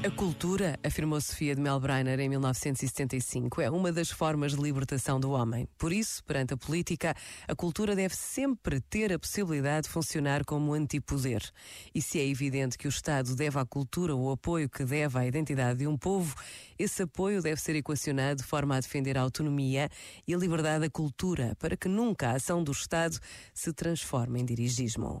A cultura, afirmou Sofia de Melbreiner em 1975, é uma das formas de libertação do homem. Por isso, perante a política, a cultura deve sempre ter a possibilidade de funcionar como antipoder. E se é evidente que o Estado deve à cultura o apoio que deve à identidade de um povo, esse apoio deve ser equacionado de forma a defender a autonomia e a liberdade da cultura, para que nunca a ação do Estado se transforme em dirigismo.